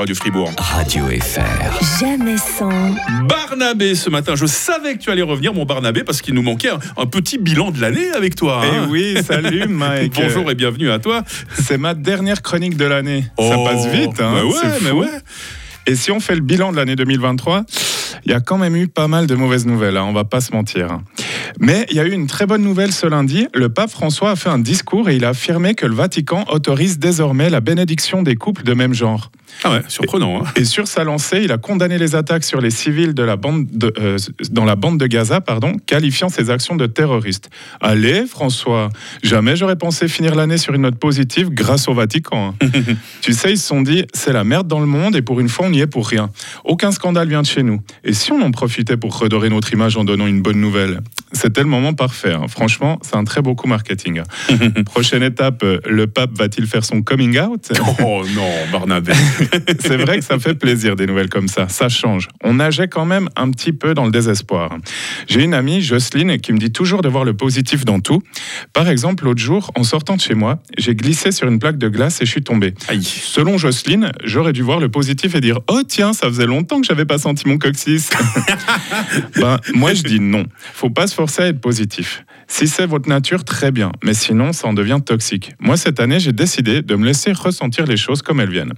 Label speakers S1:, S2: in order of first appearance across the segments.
S1: Radio Fribourg.
S2: Radio FR.
S3: Jamais sans,
S1: Barnabé ce matin, je savais que tu allais revenir mon Barnabé parce qu'il nous manquait un, un petit bilan de l'année avec toi.
S4: Eh
S1: hein.
S4: oui, salut Mike.
S1: Bonjour et bienvenue à toi.
S4: C'est ma dernière chronique de l'année. Ça
S1: Oh,
S4: passe vite, hein
S1: bah ouais,
S4: c'est
S1: mais ouais.
S4: Et si on fait le bilan de l'année 2023, il y a quand même eu pas mal de mauvaises nouvelles, hein, on va pas se mentir. Mais il y a eu une très bonne nouvelle ce lundi. Le pape François a fait un discours et il a affirmé que le Vatican autorise désormais la bénédiction des couples de même genre.
S1: Ah ouais, surprenant. hein.
S4: Et sur sa lancée, il a condamné les attaques sur les civils de la bande de, euh, dans la bande de Gaza, pardon, qualifiant ces actions de terroristes. Allez, François, jamais j'aurais pensé finir l'année sur une note positive grâce au Vatican. hein. tu sais, ils se sont dit, c'est la merde dans le monde et pour une fois, on n'y est pour rien. Aucun scandale vient de chez nous. Et si on en profitait pour redorer notre image en donnant une bonne nouvelle? C'était le moment parfait. hein. Franchement, c'est un très beau coup marketing. hein. Prochaine étape, euh, le pape va-t-il faire son coming out?
S1: Oh non, Barnabé.
S4: c'est vrai que ça fait plaisir des nouvelles comme ça, ça change. On nageait quand même un petit peu dans le désespoir. J'ai une amie, Jocelyne, qui me dit toujours de voir le positif dans tout. Par exemple, l'autre jour, en sortant de chez moi, j'ai glissé sur une plaque de glace et je suis tombé.
S1: Aïe.
S4: Selon Jocelyne, j'aurais dû voir le positif et dire Oh tiens, ça faisait longtemps que j'avais pas senti mon coccyx. ben, moi, je dis non. Faut pas se à être positif. Si c'est votre nature, très bien. Mais sinon, ça en devient toxique. Moi, cette année, j'ai décidé de me laisser ressentir les choses comme elles viennent.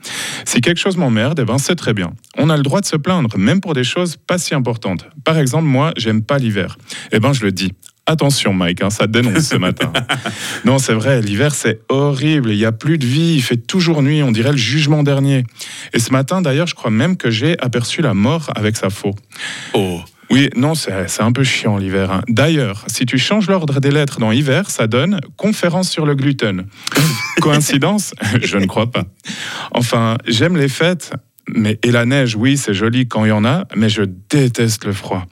S4: Si quelque chose m'emmerde, eh ben, c'est très bien. On a le droit de se plaindre, même pour des choses pas si importantes. Par exemple, moi, j'aime pas l'hiver. Eh ben, je le dis. Attention, Mike, hein, ça dénonce ce matin. Non, c'est vrai, l'hiver, c'est horrible. Il n'y a plus de vie, il fait toujours nuit, on dirait le jugement dernier. Et ce matin, d'ailleurs, je crois même que j'ai aperçu la mort avec sa faux.
S1: Oh.
S4: Oui, non, c'est un peu chiant l'hiver. hein. D'ailleurs, si tu changes l'ordre des lettres dans hiver, ça donne conférence sur le gluten. Coïncidence? Je ne crois pas. Enfin, j'aime les fêtes. Mais, et la neige, oui, c'est joli quand il y en a, mais je déteste le froid.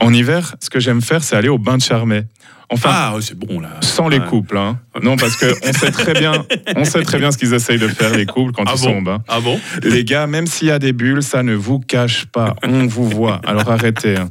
S4: En hiver, ce que j'aime faire, c'est aller au bain de Charmet. Enfin,
S1: Ah, c'est bon là.
S4: sans les couples, hein. Non, parce que on sait très bien, on sait très bien ce qu'ils essayent de faire les couples quand
S1: Ah
S4: ils
S1: bon?
S4: sont bain.
S1: Ah bon?
S4: Les gars, même s'il y a des bulles, ça ne vous cache pas. On vous voit. Alors arrêtez. hein.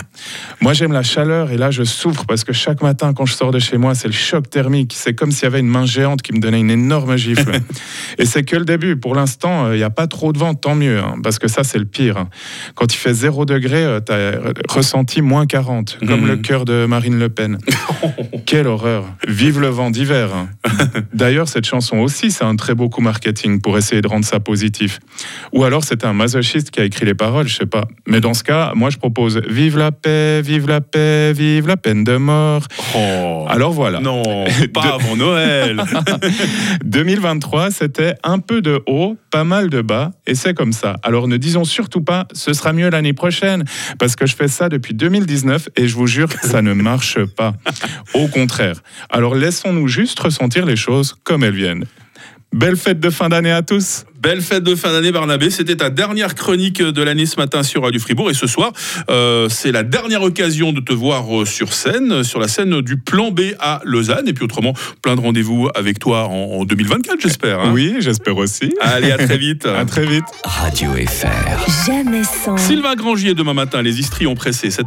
S4: Moi, j'aime la chaleur et là, je souffre parce que chaque matin, quand je sors de chez moi, c'est le choc thermique. C'est comme s'il y avait une main géante qui me donnait une énorme gifle. et c'est que le début. Pour l'instant, euh, il n'y a pas trop de vent, tant mieux. hein, parce que ça, c'est le pire. hein. Quand il fait 0 degré, tu as ressenti moins 40, comme
S1: Mhm.
S4: le cœur de Marine Le Pen. Quelle horreur. Vive le vent d'hiver. D'ailleurs, cette chanson aussi, c'est un très beau coup marketing pour essayer de rendre ça positif. Ou alors c'est un masochiste qui a écrit les paroles, je sais pas. Mais dans ce cas, moi je propose Vive la paix, vive la paix, vive la peine de mort.
S1: Oh.
S4: Alors voilà.
S1: Non, pas avant Noël.
S4: 2023, c'était un peu de haut, pas mal de bas, et c'est comme ça. Alors ne disons surtout pas ce sera mieux l'année prochaine, parce que je fais ça depuis 2019 et je vous jure, ça ne marche pas. Au contraire. Alors laissons-nous juste ressentir les choses comme elles viennent. Belle fête de fin d'année à tous.
S1: Belle fête de fin d'année, Barnabé. C'était ta dernière chronique de l'année ce matin sur Radio Fribourg. Et ce soir, euh, c'est la dernière occasion de te voir euh, sur scène, sur la scène du Plan B à Lausanne. Et puis autrement, plein de rendez-vous avec toi en, en 2024, j'espère. hein.
S4: Oui, j'espère aussi.
S1: Allez, à très vite.
S4: À très vite.
S2: Radio FR.
S3: jamais sans.
S1: Sylvain Grangier demain matin. Les Istries ont pressé. 7